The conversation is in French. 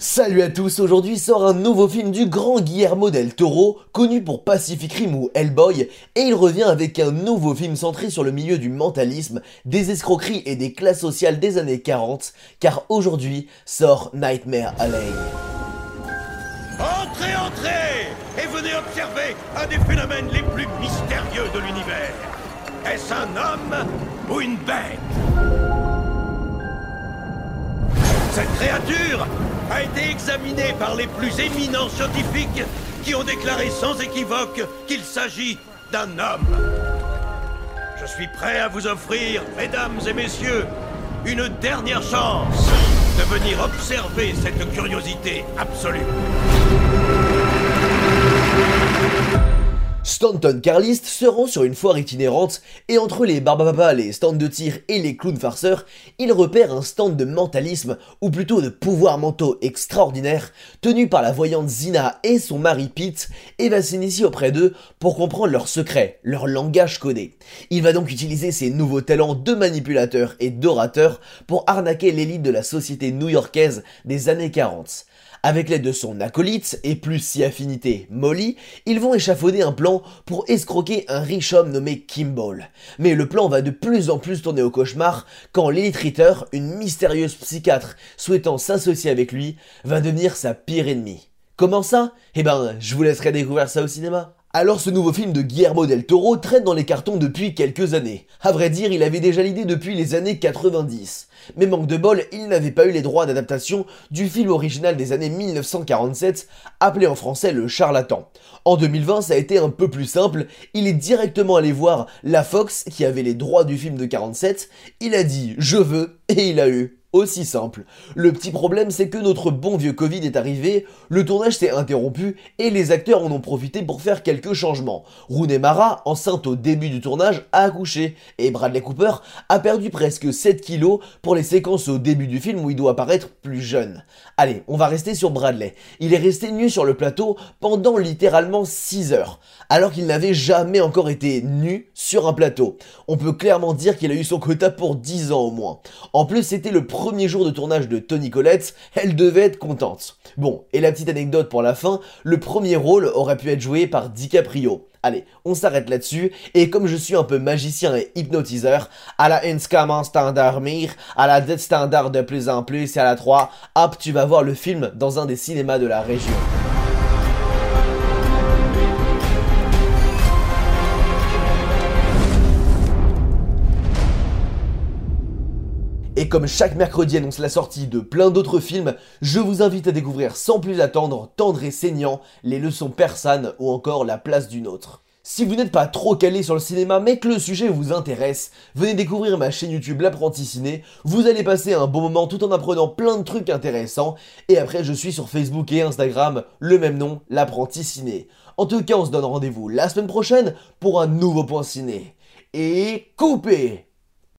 Salut à tous, aujourd'hui sort un nouveau film du grand Guillermo del Toro, connu pour Pacific Rim ou Hellboy, et il revient avec un nouveau film centré sur le milieu du mentalisme, des escroqueries et des classes sociales des années 40, car aujourd'hui sort Nightmare Alley. Entrez, entrez Et venez observer un des phénomènes les plus mystérieux de l'univers. Est-ce un homme ou une bête? Cette créature a été examinée par les plus éminents scientifiques qui ont déclaré sans équivoque qu'il s'agit d'un homme. Je suis prêt à vous offrir, mesdames et messieurs, une dernière chance de venir observer cette curiosité absolue. Stanton Carlist se rend sur une foire itinérante et entre les barbapapas, les stands de tir et les clowns farceurs, il repère un stand de mentalisme, ou plutôt de pouvoirs mentaux extraordinaires, tenu par la voyante Zina et son mari Pete, et va s'initier auprès d'eux pour comprendre leurs secrets, leur langage codé. Il va donc utiliser ses nouveaux talents de manipulateur et d'orateur pour arnaquer l'élite de la société new-yorkaise des années 40. Avec l'aide de son acolyte, et plus si affinité Molly, ils vont échafauder un plan pour escroquer un riche homme nommé Kimball. Mais le plan va de plus en plus tourner au cauchemar quand Lilith Ritter, une mystérieuse psychiatre souhaitant s'associer avec lui, va devenir sa pire ennemie. Comment ça? Eh ben, je vous laisserai découvrir ça au cinéma. Alors ce nouveau film de Guillermo del Toro traîne dans les cartons depuis quelques années. À vrai dire, il avait déjà l'idée depuis les années 90. Mais manque de bol, il n'avait pas eu les droits d'adaptation du film original des années 1947, appelé en français Le Charlatan. En 2020, ça a été un peu plus simple, il est directement allé voir la Fox qui avait les droits du film de 47, il a dit je veux et il a eu. Aussi simple. Le petit problème, c'est que notre bon vieux Covid est arrivé, le tournage s'est interrompu et les acteurs en ont profité pour faire quelques changements. Rooney Mara, enceinte au début du tournage, a accouché et Bradley Cooper a perdu presque 7 kilos pour les séquences au début du film où il doit paraître plus jeune. Allez, on va rester sur Bradley. Il est resté nu sur le plateau pendant littéralement 6 heures, alors qu'il n'avait jamais encore été nu sur un plateau. On peut clairement dire qu'il a eu son quota pour 10 ans au moins. En plus, c'était le premier jour de tournage de Tony Collette, elle devait être contente. Bon, et la petite anecdote pour la fin, le premier rôle aurait pu être joué par DiCaprio. Allez, on s'arrête là-dessus, et comme je suis un peu magicien et hypnotiseur, à la 1 commence à dormir, à la 2 standard de plus en plus, et à la 3, hop, tu vas voir le film dans un des cinémas de la région. Et comme chaque mercredi annonce la sortie de plein d'autres films, je vous invite à découvrir sans plus attendre Tendre et saignant, Les leçons persanes ou encore La place d'une autre. Si vous n'êtes pas trop calé sur le cinéma mais que le sujet vous intéresse, venez découvrir ma chaîne YouTube L'apprenti ciné, vous allez passer un bon moment tout en apprenant plein de trucs intéressants, et après je suis sur Facebook et Instagram, le même nom, L'apprenti ciné. En tout cas on se donne rendez-vous la semaine prochaine pour un nouveau point ciné. Et coupez